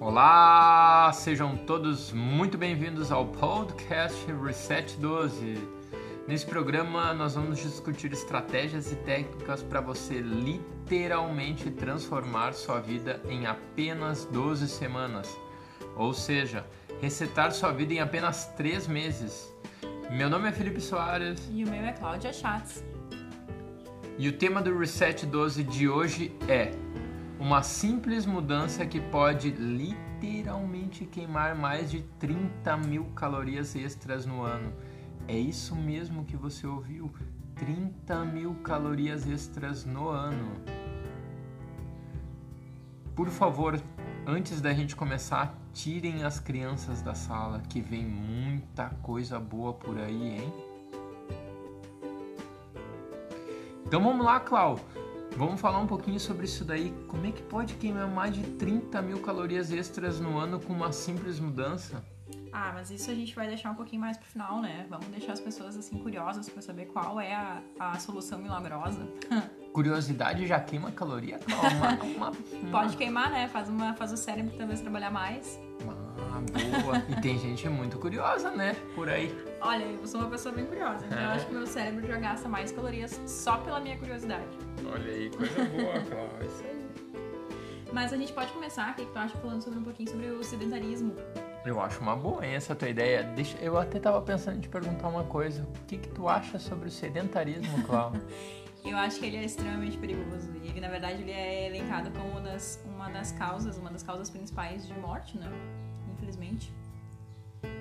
Olá, sejam todos muito bem-vindos ao podcast Reset 12. Nesse programa nós vamos discutir estratégias e técnicas para você literalmente transformar sua vida em apenas 12 semanas, ou seja, resetar sua vida em apenas 3 meses. Meu nome é Felipe Soares. E o meu é Cláudia Schatz. E o tema do Reset 12 de hoje é uma simples mudança que pode literalmente queimar mais de 30 mil calorias extras no ano. É isso mesmo que você ouviu: 30 mil calorias extras no ano. Por favor, antes da gente começar, tirem as crianças da sala, que vem muita coisa boa por aí, hein? Então vamos lá, Clau. Vamos falar um pouquinho sobre isso daí. Como é que pode queimar mais de 30 mil calorias extras no ano com uma simples mudança? Ah, mas isso a gente vai deixar um pouquinho mais pro final, né? Vamos deixar as pessoas assim curiosas para saber qual é a, a solução milagrosa. Curiosidade já queima caloria? Uma, uma, uma... Pode queimar, né? Faz, uma, faz o cérebro talvez trabalhar mais. Ah, boa. e tem gente muito curiosa, né? Por aí. Olha, eu sou uma pessoa bem curiosa, então é. eu acho que meu cérebro já gasta mais calorias só pela minha curiosidade. Olha aí, coisa boa, Cláudia. Isso aí. Mas a gente pode começar, o que tu acha, falando sobre um pouquinho sobre o sedentarismo. Eu acho uma boa hein, essa tua ideia. Deixa, eu até tava pensando em te perguntar uma coisa. O que, que tu acha sobre o sedentarismo, Cláudia? eu acho que ele é extremamente perigoso. E ele, na verdade, ele é elencado como uma das, uma das causas, uma das causas principais de morte, né? Infelizmente.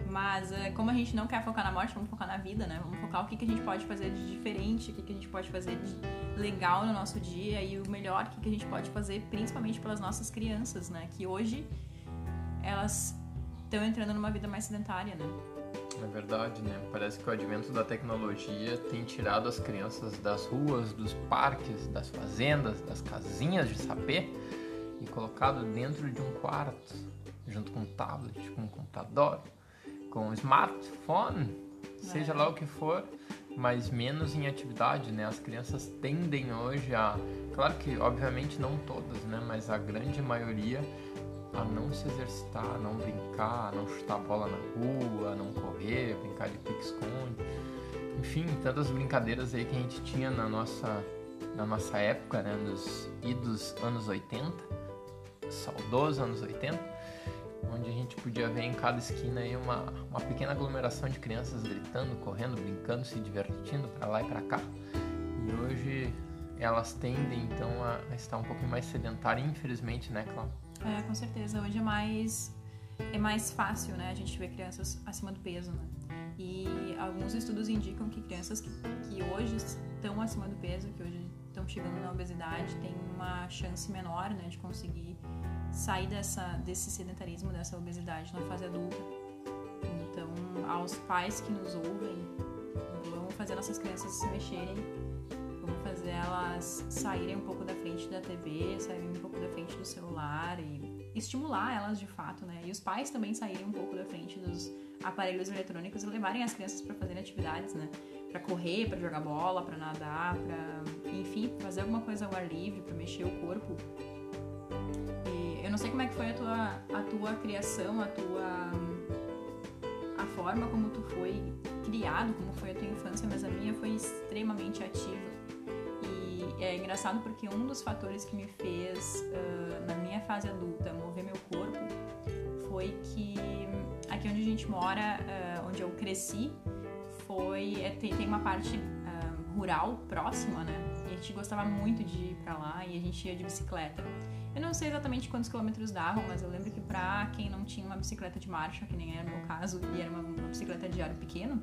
Mas eh, como a gente não quer focar na morte, vamos focar na vida, né? Vamos focar o que, que a gente pode fazer de diferente, o que, que a gente pode fazer de legal no nosso dia e o melhor o que, que a gente pode fazer, principalmente pelas nossas crianças, né? Que hoje elas estão entrando numa vida mais sedentária, né? É verdade, né? Parece que o advento da tecnologia tem tirado as crianças das ruas, dos parques, das fazendas, das casinhas de sapê e colocado dentro de um quarto, junto com um tablet, com um computador, com um smartphone, é. seja lá o que for, mas menos em atividade, né? As crianças tendem hoje a, claro que obviamente não todas, né? Mas a grande maioria a não se exercitar, a não brincar, a não chutar bola na rua, a não correr, brincar de pique-esconde. Enfim, tantas brincadeiras aí que a gente tinha na nossa, na nossa época, né? Nos idos anos 80, saudosos anos 80, onde a gente podia ver em cada esquina aí uma, uma pequena aglomeração de crianças gritando, correndo, brincando, se divertindo para lá e para cá. E hoje elas tendem então a, estar um pouquinho mais sedentárias, infelizmente, né, Cláudia? É, com certeza. Hoje é mais é mais fácil, né, a gente ver crianças acima do peso, né? E alguns estudos indicam que crianças que, que hoje estão acima do peso, que hoje estão chegando na obesidade, têm uma chance menor, né, de conseguir sair dessa desse sedentarismo, dessa obesidade na fase adulta. Então, aos pais que nos ouvem, vamos fazer nossas crianças se mexerem fazer elas saírem um pouco da frente da TV, saírem um pouco da frente do celular e estimular elas de fato, né? E os pais também saírem um pouco da frente dos aparelhos eletrônicos e levarem as crianças para fazer atividades, né? Para correr, para jogar bola, para nadar, para enfim, fazer alguma coisa ao ar livre, para mexer o corpo. E eu não sei como é que foi a tua a tua criação, a tua a forma como tu foi criado, como foi a tua infância, mas a minha foi extremamente ativa é engraçado porque um dos fatores que me fez, uh, na minha fase adulta, mover meu corpo foi que aqui onde a gente mora, uh, onde eu cresci, foi é, tem, tem, uma parte uh, rural próxima, né? A gente gostava muito de ir pra lá e a gente ia de bicicleta. Eu não sei exatamente quantos quilômetros davam, mas eu lembro que pra quem não tinha uma bicicleta de marcha, que nem era o meu caso, e era uma, uma bicicleta de aro pequeno,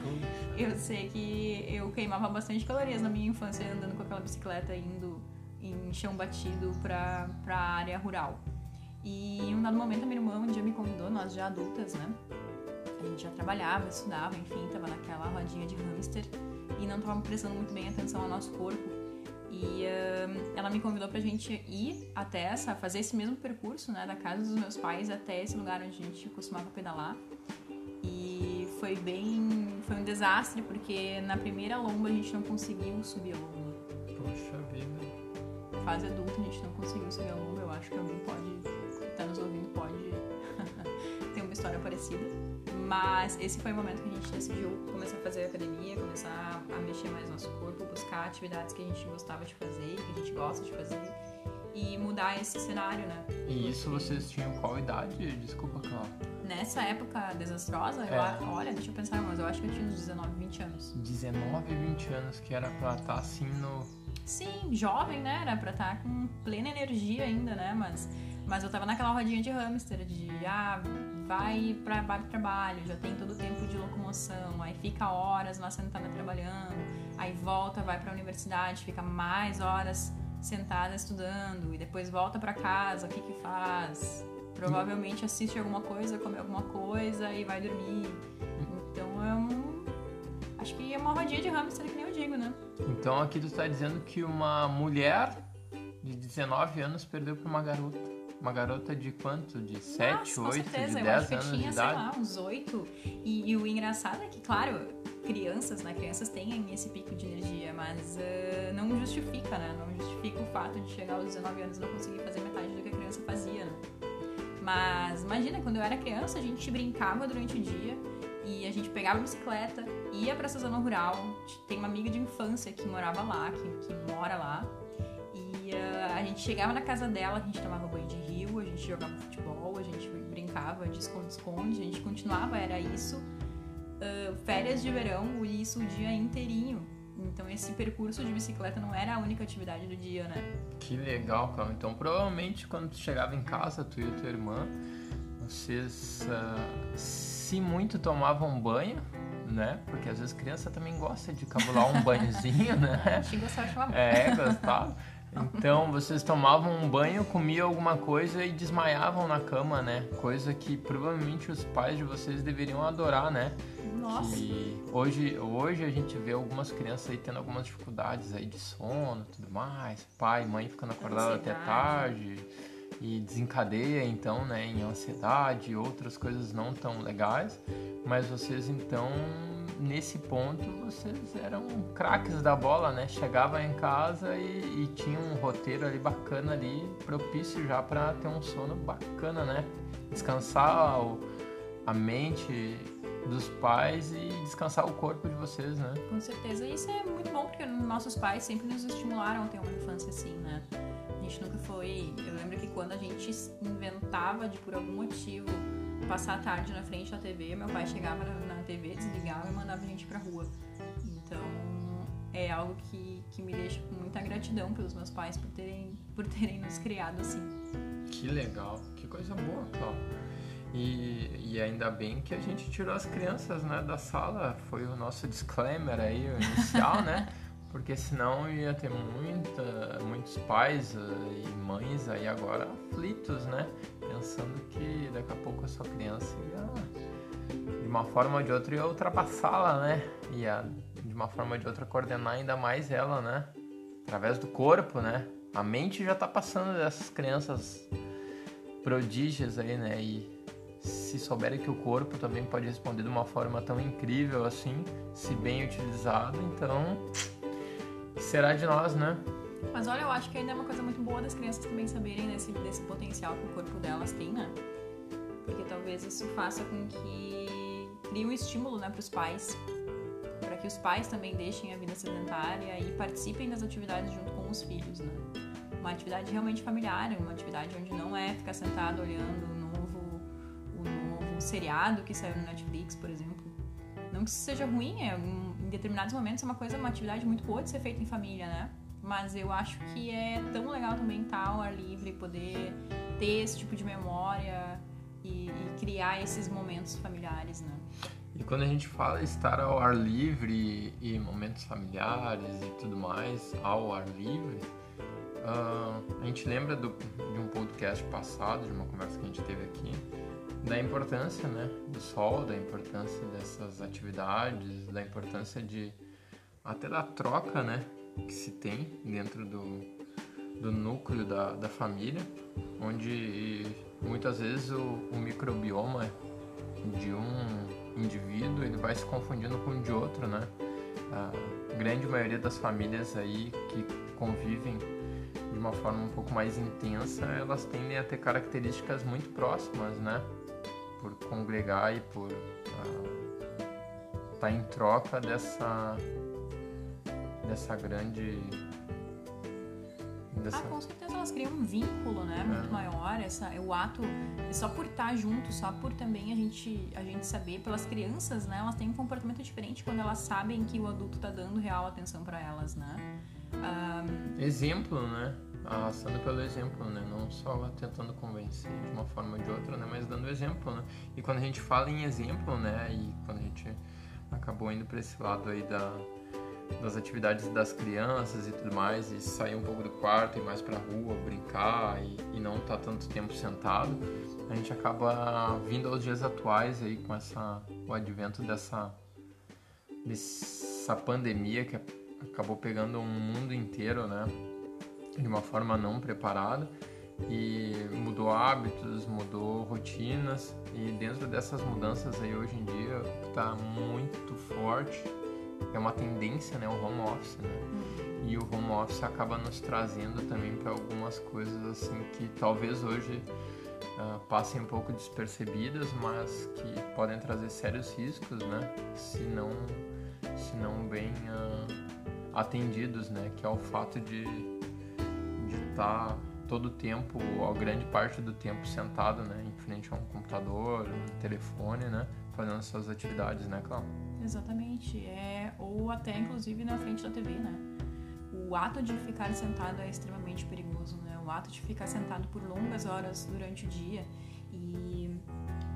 eu sei que eu queimava bastante calorias na minha infância andando com aquela bicicleta indo em chão batido pra, pra área rural. E um dado momento a minha irmã um dia me convidou, nós já adultas, né? A gente já trabalhava, estudava, enfim, tava naquela rodinha de hamster e não tava prestando muito bem atenção ao nosso corpo. E uh, ela me convidou pra gente ir até essa, fazer esse mesmo percurso, né, da casa dos meus pais até esse lugar onde a gente costumava pedalar. E foi bem. Foi um desastre, porque na primeira lomba a gente não conseguiu subir a lomba. Poxa vida. Fase adulta a gente não conseguiu subir a lomba, eu acho que alguém pode, que tá nos ouvindo, pode história parecida. Mas esse foi o momento que a gente decidiu começar a fazer academia, começar a mexer mais no nosso corpo, buscar atividades que a gente gostava de fazer, que a gente gosta de fazer e mudar esse cenário, né? E isso vocês tinham qual idade? Desculpa, Cláudia. Nessa época desastrosa, É. eu, olha, deixa eu pensar, mas eu acho que eu tinha uns 19, 20 anos. 19, 20 anos, que era pra estar assim no. Sim, jovem, né? Era pra estar com plena energia ainda, né? Mas, mas eu tava naquela rodinha de hamster, de ah, vai, pro trabalho, já tem todo o tempo de locomoção, aí fica horas lá sentada trabalhando, aí volta, vai pra universidade, fica mais horas sentada estudando, e depois volta pra casa, o que que faz? Provavelmente assiste alguma coisa, come alguma coisa e vai dormir. Então é um. Acho que é uma rodinha de hamster que nem eu digo, né? Então aqui tu tá dizendo que uma mulher de 19 anos perdeu pra uma garota. Uma garota de quanto? De 7, Nossa, com 8, certeza. de eu 10 acho que anos tinha, de sei idade? lá, uns 8. E, e o engraçado é que, claro, crianças, né? Crianças têm esse pico de energia, mas ah, não justifica, né? Não justifica o fato de chegar aos 19 anos e não conseguir fazer metade do que a criança fazia, né? Mas imagina, quando eu era criança, a gente brincava durante o dia e a gente pegava a bicicleta, ia pra essa zona rural. Tem uma amiga de infância que morava lá, que, que mora lá. E ah, a gente chegava na casa dela, a gente tomava banho de rio, a gente jogava futebol, a gente brincava de esconde-esconde, a gente continuava, era isso. ah, férias de verão, e isso o dia inteirinho. Então esse percurso de bicicleta não era a única atividade do dia, né? Que legal, cara. Então provavelmente quando tu chegava em casa, tu e tua irmã, vocês ah, se muito tomavam banho, né? Porque às vezes criança também gosta de cabular um banhozinho, né? A gente gostava de tomar banho. É, gostava. Então vocês tomavam um banho, comiam alguma coisa e desmaiavam na cama, né? Coisa que provavelmente os pais de vocês deveriam adorar, né? Nossa, Que hoje, hoje a gente vê algumas crianças aí tendo algumas dificuldades aí de sono e tudo mais. Pai e mãe ficando acordados até tarde e desencadeia então, né, em ansiedade e outras coisas não tão legais. Mas vocês então, nesse ponto, vocês eram craques da bola, né? Chegava em casa e, e tinha um roteiro ali bacana ali, propício já para ter um sono bacana, né? Descansar a mente dos pais e descansar o corpo de vocês, né? com certeza. Isso é muito bom porque nossos pais sempre nos estimularam a ter uma infância assim, né? A gente nunca foi. Eu lembro que quando a gente inventava de por algum motivo passar a tarde na frente da TV, meu pai chegava na, TV, desligava e mandava a gente pra rua. Então é algo que, que me deixa com muita gratidão pelos meus pais por terem, por terem nos criado assim. Que legal, que coisa boa, Cláudio. E, e ainda bem que a gente tirou as crianças né, da sala, foi o nosso disclaimer aí, o inicial, né? Porque senão ia ter muita, muitos pais eh, e mães aí agora aflitos, né? Pensando que daqui a pouco a sua criança ia, de uma forma ou de outra, ia ultrapassá-la, né? Ia, de uma forma ou de outra, coordenar ainda mais ela, né? Através do corpo, né? A mente já tá passando dessas crianças prodígios aí, né? E se souberem que o corpo também pode responder de uma forma tão incrível assim, se bem utilizado, então será de nós, né? Mas olha, eu acho que ainda é uma coisa muito boa das crianças também saberem desse, desse potencial que o corpo delas tem, né? Porque talvez isso faça com que crie um estímulo, né, para os pais, para que os pais também deixem a vida sedentária e participem das atividades junto com os filhos, né? Uma atividade realmente familiar, uma atividade onde não é ficar sentado olhando o novo, o novo seriado que saiu no Netflix, por exemplo. Não que isso seja ruim, é, um- determinados momentos é uma coisa, uma atividade muito boa de ser feita em família, né? Mas eu acho que é tão legal também estar ao ar livre, poder ter esse tipo de memória e, e criar esses momentos familiares, né? E quando a gente fala estar ao ar livre e momentos familiares e tudo mais ao ar livre, ah, a gente lembra do- de um podcast passado, de uma conversa que a gente teve aqui, da importância né, do sol, da importância dessas atividades, da importância de até da troca né, que se tem dentro do, do núcleo da, da família, onde muitas vezes o, o microbioma de um indivíduo ele vai se confundindo com o de outro, né? A grande maioria das famílias aí que convivem de uma forma um pouco mais intensa, elas tendem a ter características muito próximas, né? Por congregar e por estar uh, tá em troca dessa dessa grande dessa... Ah, com certeza elas criam um vínculo, né, muito é. maior, essa, o ato, só por estar junto, só por também a gente, a gente saber, pelas crianças, né, elas têm um comportamento diferente quando elas sabem que o adulto tá dando real atenção para elas, né. Um... Exemplo, né, arrastando pelo exemplo, né, não só tentando convencer de uma forma ou de outra, né, mas dando exemplo, né, e quando a gente fala em exemplo, né, e quando a gente acabou indo para esse lado aí da das atividades das crianças e tudo mais, e sair um pouco do quarto e mais pra rua, brincar e, e não estar tá tanto tempo sentado, a gente acaba vindo aos dias atuais aí com essa, o advento dessa, dessa pandemia que acabou pegando o mundo inteiro, né? De uma forma não preparada e mudou hábitos, mudou rotinas e dentro dessas mudanças aí hoje em dia está muito forte é uma tendência, né, o home office, né? Uhum. E o home office acaba nos trazendo também para algumas coisas assim que talvez hoje uh, passem um pouco despercebidas, mas que podem trazer sérios riscos, né? Se não, se não bem uh, atendidos, né? Que é o fato de tá todo o tempo, ou grande parte do tempo sentado, né? Em frente a um computador, um telefone, né? Fazendo suas atividades, né, Cláudia? Exatamente. É, ou até inclusive na frente da TV, né? O ato de ficar sentado é extremamente perigoso, né? O ato de ficar sentado por longas horas durante o dia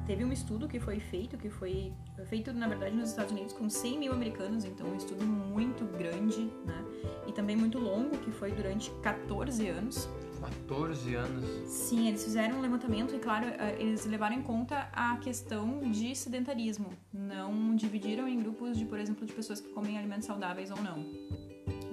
teve um estudo que foi feito, que foi feito na verdade nos Estados Unidos com 100 mil americanos, então um estudo muito grande, né? E também muito longo, que foi durante 14 anos. 14 anos. Sim, eles fizeram um levantamento e, claro, eh, eles levaram em conta a questão de sedentarismo. Não dividiram em grupos de, por exemplo, de pessoas que comem alimentos saudáveis ou não.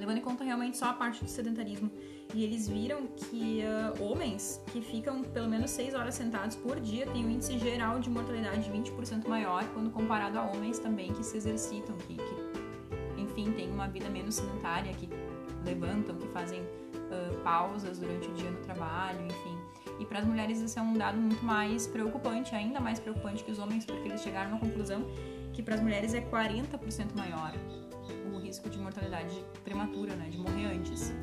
Levando em conta realmente só a parte do sedentarismo. E eles viram que uh, homens que ficam pelo menos 6 horas sentados por dia têm um índice geral de mortalidade 20% maior quando comparado a homens também que se exercitam, que, que enfim, têm uma vida menos sedentária, que levantam, que fazem uh, pausas durante o dia no trabalho, enfim. E para as mulheres isso é um dado muito mais preocupante, ainda mais preocupante que os homens, porque eles chegaram à conclusão que para as mulheres é 40% maior risco de mortalidade prematura, né, de morrer antes.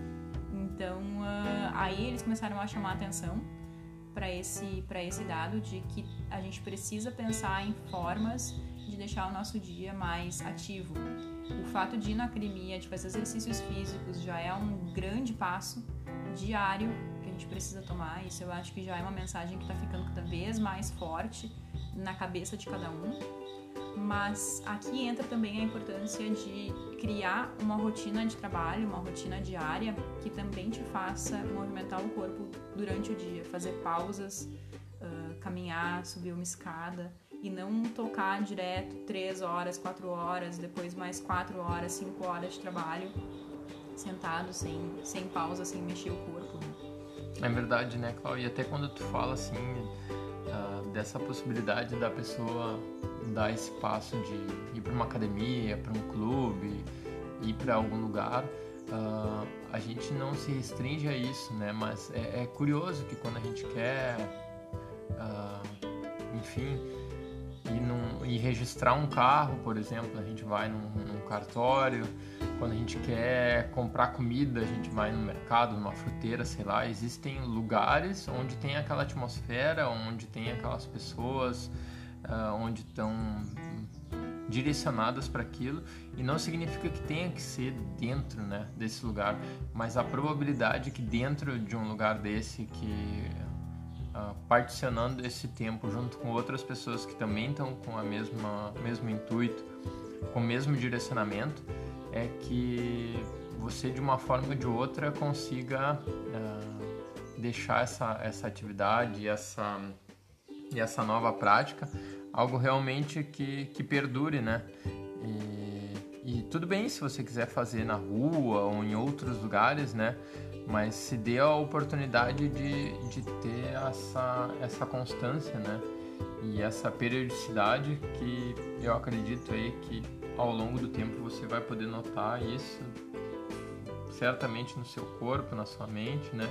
Então, uh, aí eles começaram a chamar a atenção para esse, esse dado de que a gente precisa pensar em formas de deixar o nosso dia mais ativo. O fato de ir na academia, de fazer exercícios físicos, já é um grande passo diário que a gente precisa tomar. Isso eu acho que já é uma mensagem que está ficando cada vez mais forte na cabeça de cada um. Mas aqui entra também a importância de criar uma rotina de trabalho, uma rotina diária que também te faça movimentar o corpo durante o dia, fazer pausas, uh, caminhar, subir uma escada e não tocar direto três horas, quatro horas, depois mais quatro horas, cinco horas de trabalho sentado, sem, sem pausa, sem mexer o corpo. Né? É verdade, né, Cláudia? Até quando tu fala assim uh, dessa possibilidade da pessoa dar esse passo de ir para uma academia, para um clube, ir para algum lugar, uh, a gente não se restringe a isso, né? Mas é, é curioso que quando a gente quer, uh, enfim, e, num, e registrar um carro, por exemplo, a gente vai num, num, cartório. Quando a gente quer comprar comida, a gente vai no mercado, numa fruteira, sei lá. Existem lugares onde tem aquela atmosfera, onde tem aquelas pessoas, uh, onde estão direcionadas para aquilo. E não significa que tenha que ser dentro né, desse lugar, mas a probabilidade que dentro de um lugar desse que uh, particionando esse tempo junto com outras pessoas que também estão com a mesma mesmo intuito, com o mesmo direcionamento, é que você de uma forma ou de outra consiga uh, deixar essa, essa atividade essa, e essa nova prática algo realmente que, que perdure, né? E, e tudo bem se você quiser fazer na rua ou em outros lugares, né? mas se dê a oportunidade de, de ter essa, essa constância, né? E essa periodicidade que eu acredito aí que ao longo do tempo você vai poder notar isso certamente no seu corpo, na sua mente, né?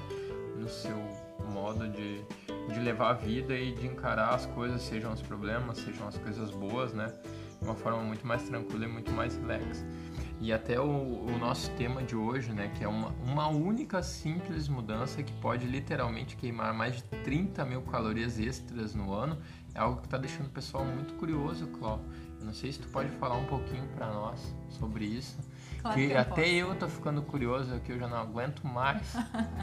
No seu modo de, de levar a vida e de encarar as coisas, sejam os problemas, sejam as coisas boas, né? De uma forma muito mais tranquila e muito mais relax. E até o, o, nosso tema de hoje, né, que é uma, uma única simples mudança que pode literalmente queimar mais de 30 mil calorias extras no ano, é algo que está deixando o pessoal muito curioso, Cláudio. Eu não sei se tu pode falar um pouquinho para nós sobre isso. Claro que que até posso. eu tô ficando curioso aqui, eu já não aguento mais.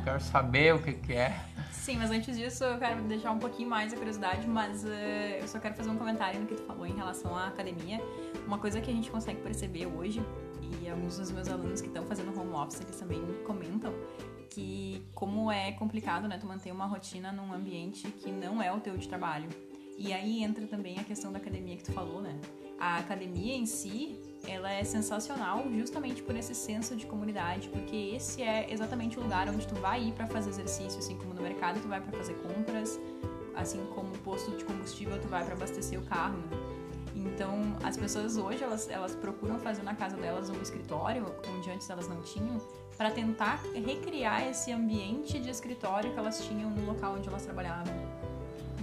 Quero saber o que, que é. Sim, mas antes disso eu quero deixar um pouquinho mais a curiosidade, mas eh, eu só quero fazer um comentário no que tu falou em relação à academia. Uma coisa que a gente consegue perceber hoje, e alguns dos meus alunos que estão fazendo home office, eles também comentam, que como é complicado, né, tu manter uma rotina num ambiente que não é o teu de trabalho. E aí entra também a questão da academia que tu falou, né? A academia em si, ela é sensacional justamente por esse senso de comunidade, porque esse é exatamente o lugar onde tu vai ir para fazer exercício, assim como no mercado tu vai para fazer compras, assim como no posto de combustível tu vai para abastecer o carro, né? Então, as pessoas hoje, elas, elas procuram fazer na casa delas um escritório, onde antes elas não tinham, para tentar recriar esse ambiente de escritório que elas tinham no local onde elas trabalhavam.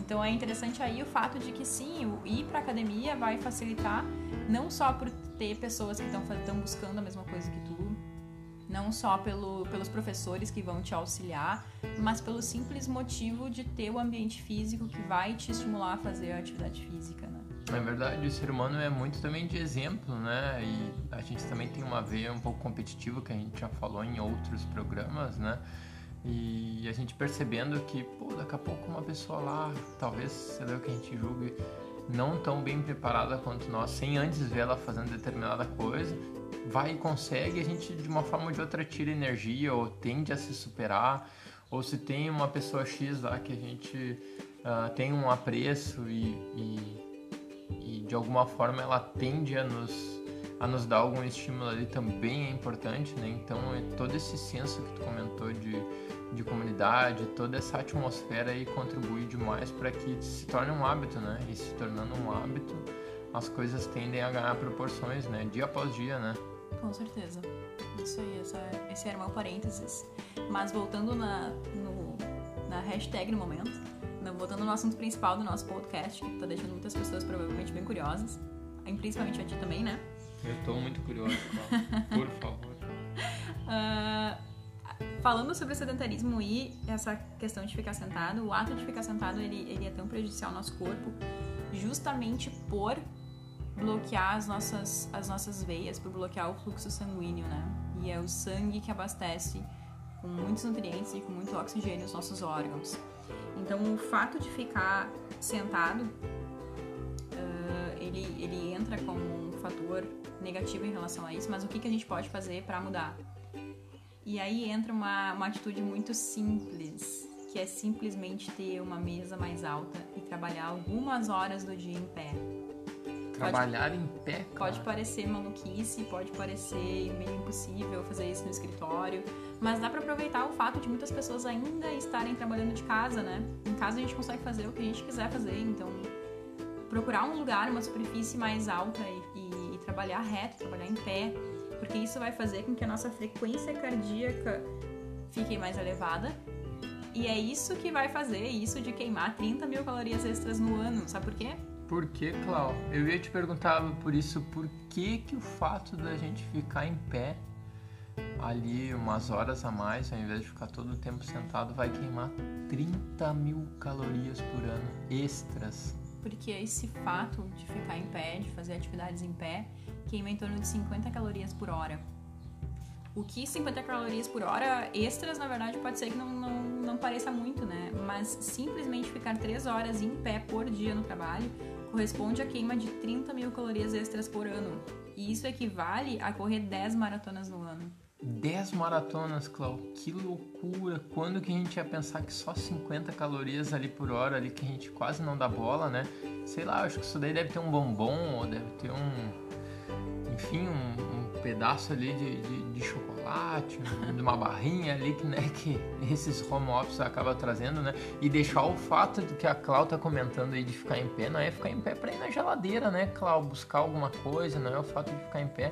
Então é interessante aí o fato de que sim, o ir para academia vai facilitar não só por ter pessoas que estão buscando a mesma coisa que tu, não só pelo, pelos professores que vão te auxiliar, mas pelo simples motivo de ter o ambiente físico que vai te estimular a fazer a atividade física, né? É verdade, o ser humano é muito também de exemplo, né? E a gente também tem uma veia um pouco competitiva que a gente já falou em outros programas, né? E a gente percebendo que, pô, daqui a pouco uma pessoa lá, talvez, sei lá que a gente julgue, não tão bem preparada quanto nós, sem antes ver ela fazendo determinada coisa, vai e consegue, a gente de uma forma ou de outra tira energia ou tende a se superar, ou se tem uma pessoa X lá que a gente uh, tem um apreço e, e, e de alguma forma ela tende a nos a nos dar algum estímulo ali também é importante, né? Então é todo esse senso que tu comentou de, de comunidade, toda essa atmosfera aí contribui demais para que se torne um hábito, né? E se tornando um hábito, as coisas tendem a ganhar proporções, né? Dia após dia, né? Com certeza. Isso aí, essa, esse era o meu parênteses. Mas voltando na, no, na hashtag no momento, voltando no assunto principal do nosso podcast, que tá deixando muitas pessoas provavelmente bem curiosas, principalmente a ti também, né? Eu tô muito curioso, por favor. Uh, falando sobre o sedentarismo e essa questão de ficar sentado, o ato de ficar sentado ele, ele é tão prejudicial ao nosso corpo justamente por bloquear as nossas, as nossas veias, por bloquear o fluxo sanguíneo, né? E é o sangue que abastece com muitos nutrientes e com muito oxigênio os nossos órgãos. Então, o fato de ficar sentado, uh, ele, ele entra como fator negativo em relação a isso, mas o que, que a gente pode fazer para mudar? E aí entra uma, uma atitude muito simples, que é simplesmente ter uma mesa mais alta e trabalhar algumas horas do dia em pé. Trabalhar pode, em pé? Cara. Pode parecer maluquice, pode parecer meio impossível fazer isso no escritório, mas dá para aproveitar o fato de muitas pessoas ainda estarem trabalhando de casa, né? Em casa a gente consegue fazer o que a gente quiser fazer, então procurar um lugar, uma superfície mais alta e, trabalhar reto, trabalhar em pé, porque isso vai fazer com que a nossa frequência cardíaca fique mais elevada. E é isso que vai fazer isso de queimar 30 mil calorias extras no ano. Sabe por quê? Por que, Clau? Eu ia te perguntar por isso, por que que o fato da gente ficar em pé ali umas horas a mais, ao invés de ficar todo o tempo sentado, vai queimar 30 mil calorias por ano extras? Porque esse fato de ficar em pé, de fazer atividades em pé, queima em torno de 50 calorias por hora. O que 50 calorias por hora extras, na verdade, pode ser que não, não, não pareça muito, né? Mas simplesmente ficar 3 horas em pé por dia no trabalho corresponde a queima de 30 mil calorias extras por ano. E isso equivale a correr 10 maratonas no ano. 10 maratonas, Clau, que loucura! Quando que a gente ia pensar que só 50 calorias ali por hora, ali que a gente quase não dá bola, né? Sei lá, acho que isso daí deve ter um bombom, ou deve ter um. Enfim, um, um pedaço ali de, de, de chocolate, de uma barrinha ali que, né, que esses home office acaba trazendo, né? E deixar o fato do que a Clau tá comentando aí de ficar em pé, não é ficar em pé pra ir na geladeira, né, Clau? Buscar alguma coisa, não é o fato de ficar em pé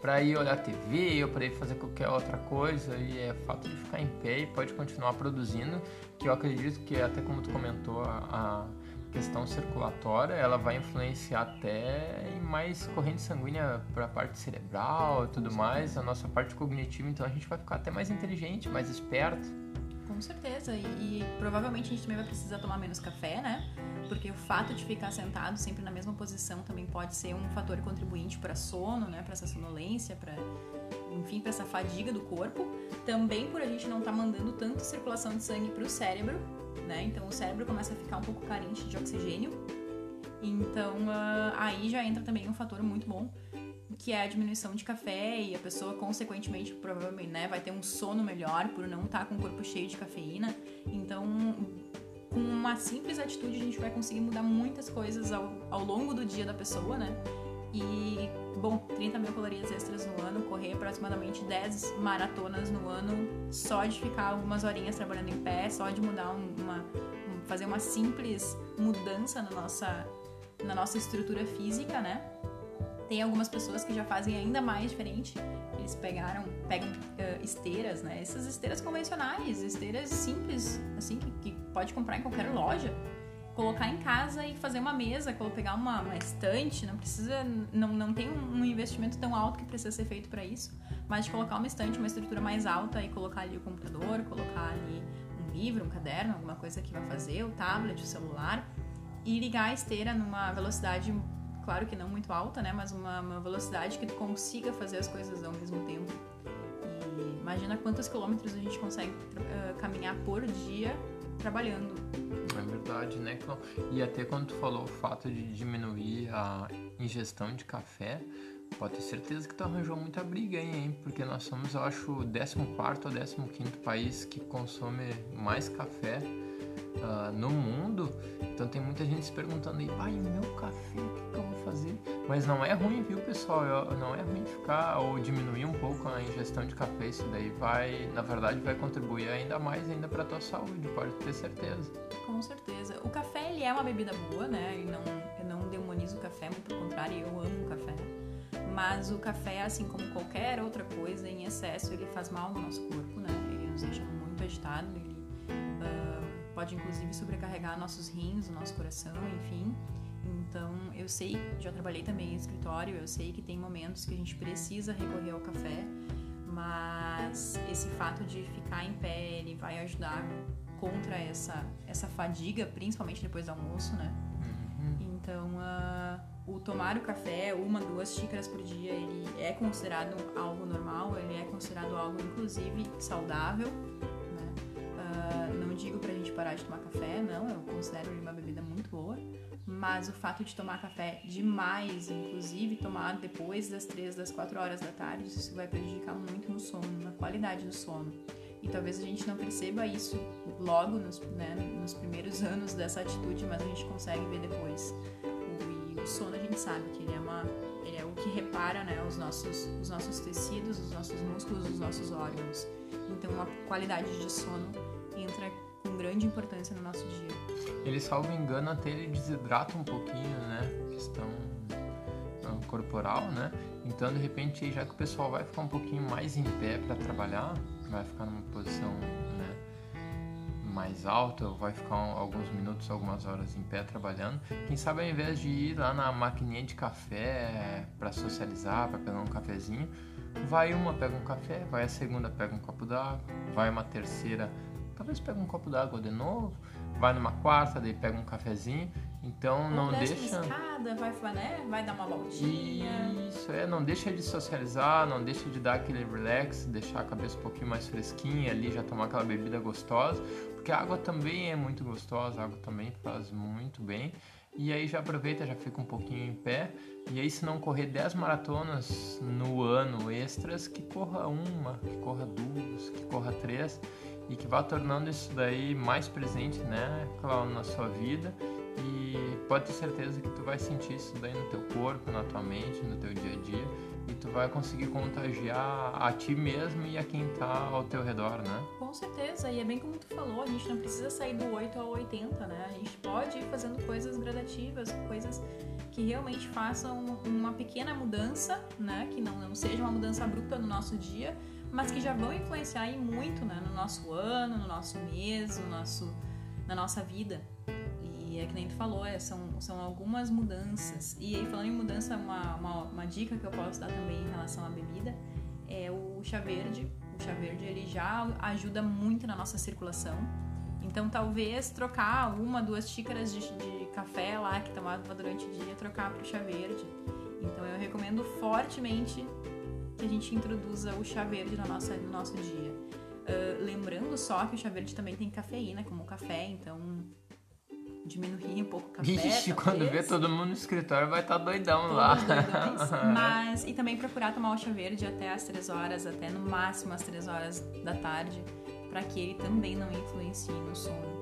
para ir olhar TV ou para ir fazer qualquer outra coisa e é fato de ficar em pé e pode continuar produzindo, que eu acredito que até como tu comentou a, a questão circulatória, ela vai influenciar até em mais corrente sanguínea para a parte cerebral e tudo mais, a nossa parte cognitiva, então a gente vai ficar até mais inteligente, mais esperto. Com certeza, e, e provavelmente a gente também vai precisar tomar menos café, né? Porque o fato de ficar sentado sempre na mesma posição também pode ser um fator contribuinte para sono, né? Para essa sonolência, para enfim, para essa fadiga do corpo. Também por a gente não estar tá mandando tanta circulação de sangue para o cérebro, né? Então o cérebro começa a ficar um pouco carente de oxigênio. Então uh, aí já entra também um fator muito bom, que é a diminuição de café e a pessoa consequentemente provavelmente né, vai ter um sono melhor por não estar tá com o corpo cheio de cafeína. Então com uma simples atitude a gente vai conseguir mudar muitas coisas ao, ao longo do dia da pessoa, né? E, bom, 30 mil calorias extras no ano, correr aproximadamente 10 maratonas no ano, só de ficar algumas horinhas trabalhando em pé, só de mudar uma. fazer uma simples mudança na nossa, na nossa estrutura física, né? Tem algumas pessoas que já fazem ainda mais diferente. Eles pegaram, pegam uh, esteiras, né? Essas esteiras convencionais, esteiras simples, assim, que, que pode comprar em qualquer loja colocar em casa e fazer uma mesa, pegar uma, uma estante, não precisa, não, não tem um investimento tão alto que precisa ser feito para isso, mas de colocar uma estante, uma estrutura mais alta e colocar ali o computador, colocar ali um livro, um caderno, alguma coisa que vai fazer, o tablet, o celular e ligar a esteira numa velocidade, claro que não muito alta, né, mas uma, uma velocidade que tu consiga fazer as coisas ao mesmo tempo. E imagina quantos quilômetros a gente consegue uh, caminhar por dia trabalhando. É verdade, né? E até quando tu falou o fato de diminuir a ingestão de café, pode ter certeza que tu arranjou muita briga aí, hein? Porque nós somos, eu acho, o 14 ou 15 país que consome mais café uh, no mundo. Então tem muita gente se perguntando aí, pai, meu café, o que, que, eu vou fazer? Mas não é ruim, viu, pessoal? Eu, não é ruim ficar ou diminuir um pouco a ingestão de café. Isso daí vai, na verdade, vai contribuir ainda mais ainda para tua saúde, pode ter certeza. Com certeza. O café, ele é uma bebida boa, né? E não, eu não demonizo o café, muito pelo contrário, eu amo o café. Mas o café, assim como qualquer outra coisa, em excesso, ele faz mal no nosso corpo, né? Ele nos deixa muito agitado, ele uh, pode inclusive sobrecarregar nossos rins, o nosso coração, enfim. Então, eu sei, já trabalhei também em escritório, eu sei que tem momentos que a gente precisa recorrer ao café, mas esse fato de ficar em pé, ele vai ajudar contra essa, essa fadiga, principalmente depois do almoço, né? Uhum. Então, uh, o tomar o café, uma, duas xícaras por dia, ele é considerado algo normal, ele é considerado algo, inclusive, saudável digo pra gente parar de tomar café, não, eu considero ele uma bebida muito boa, mas o fato de tomar café demais, inclusive tomar depois das 3, das 4 horas da tarde, isso vai prejudicar muito no sono, na qualidade do sono. E talvez a gente não perceba isso logo nos, né, nos primeiros anos dessa atitude, mas a gente consegue ver depois. O, e o sono a gente sabe que ele é uma ele é o que repara né, os, nossos, os nossos tecidos, os nossos músculos, os nossos órgãos. Então, a qualidade de sono entra com grande importância no nosso dia. Ele, salvo engano, até ele desidrata um pouquinho, né? Questão uh, corporal, né? Então, de repente, já que o pessoal vai ficar um pouquinho mais em pé para trabalhar, vai ficar numa posição né, mais alta, ou vai ficar alguns minutos, algumas horas em pé trabalhando, quem sabe ao invés de ir lá na maquininha de café para socializar, para pegar um cafezinho, vai uma, pega um café, vai a segunda, pega um copo d'água, vai uma terceira, talvez pegue um copo d'água de novo, vai numa quarta, daí pega um cafezinho. Então Ou não deixa. Escada, vai, né? vai dar uma voltinha. Isso, é, não deixa de socializar, não deixa de dar aquele relax, deixar a cabeça um pouquinho mais fresquinha ali, já tomar aquela bebida gostosa. Porque a água também é muito gostosa, a água também faz muito bem. E aí já aproveita, já fica um pouquinho em pé. E aí se não correr 10 maratonas no ano extras, que corra uma, que corra duas, que corra três e que vá tornando isso daí mais presente, né, claro, na sua vida e pode ter certeza que tu vai sentir isso daí no teu corpo, na tua mente, no teu dia a dia e tu vai conseguir contagiar a ti mesmo e a quem tá ao teu redor, né? Com certeza, e é bem como tu falou, a gente não precisa sair do 8 ao 80, né? A gente pode ir fazendo coisas gradativas, coisas que realmente façam uma pequena mudança, né? Que não, não seja uma mudança abrupta no nosso dia, mas que já vão influenciar em muito, né? No nosso ano, no nosso mês, no nosso, na nossa vida. E é que nem tu falou, é, são, são algumas mudanças. E aí, falando em mudança, uma, uma, uma, dica que eu posso dar também em relação à bebida é o chá verde. O chá verde ele já ajuda muito na nossa circulação. Então, talvez trocar uma, duas xícaras de, de café lá que tomava durante o dia, trocar para o chá verde. Então, eu recomendo fortemente que a gente introduza o chá verde no nosso, no nosso dia. Uh, lembrando só que o chá verde também tem cafeína, como o café, então diminuir um pouco o café. Ixi, quando vê todo mundo no escritório vai estar tá doidão Todos lá. Doidões. Mas, e também procurar tomar o chá verde até as 3 horas, até no máximo as 3 horas da tarde, para que ele também não influencie no sono.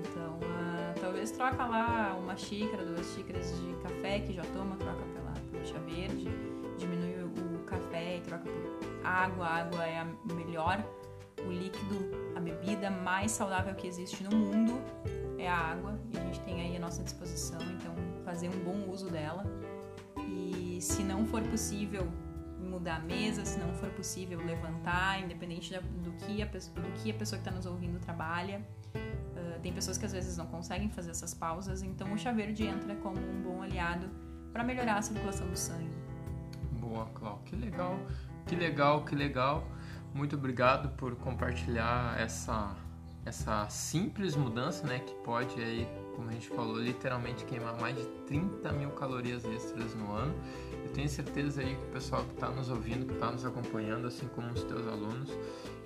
Então, uh, talvez troca lá uma xícara, duas xícaras de café que já toma, troca pela, pelo chá verde, diminui o café e troca por água. A água é a melhor, o líquido, a bebida mais saudável que existe no mundo é a água e a gente tem aí a nossa disposição, então fazer um bom uso dela. E se não for possível mudar a mesa, se não for possível levantar, independente do que a pessoa, do que, a pessoa que está nos ouvindo trabalha. Uh, tem pessoas que às vezes não conseguem fazer essas pausas, então o chá verde entra como um bom aliado para melhorar a circulação do sangue. Boa, Clau. Que legal, que legal, que legal. Muito obrigado por compartilhar essa essa simples mudança, né, que pode aí, como a gente falou, literalmente queimar mais de 30 mil calorias extras no ano. Eu tenho certeza aí que o pessoal que está nos ouvindo, que está nos acompanhando, assim como os teus alunos,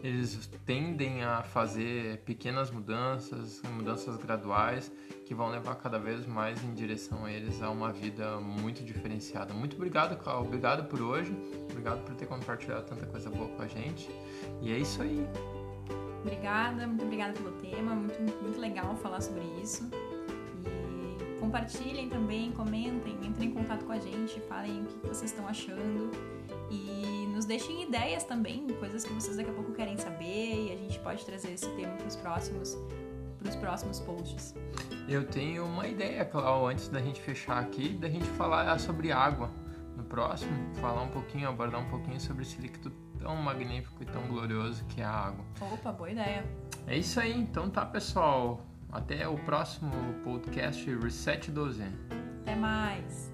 eles tendem a fazer pequenas mudanças, mudanças graduais, que vão levar cada vez mais em direção a eles a uma vida muito diferenciada. Muito obrigado, Cláudio. Obrigado por hoje. Obrigado por ter compartilhado tanta coisa boa com a gente. E é isso aí. Obrigada, muito obrigada pelo tema, muito, muito legal falar sobre isso. Compartilhem também, comentem, entrem em contato com a gente, falem o que vocês estão achando e nos deixem ideias também, coisas que vocês daqui a pouco querem saber e a gente pode trazer esse tema para os próximos para os próximos posts. Eu tenho uma ideia, Clau, antes da gente fechar aqui, da gente falar sobre água. No próximo, falar um pouquinho, abordar um pouquinho sobre esse líquido tão magnífico e tão glorioso que é a água. Opa, boa ideia. É isso aí, então tá, pessoal. Até o próximo podcast Reset 12. Até mais.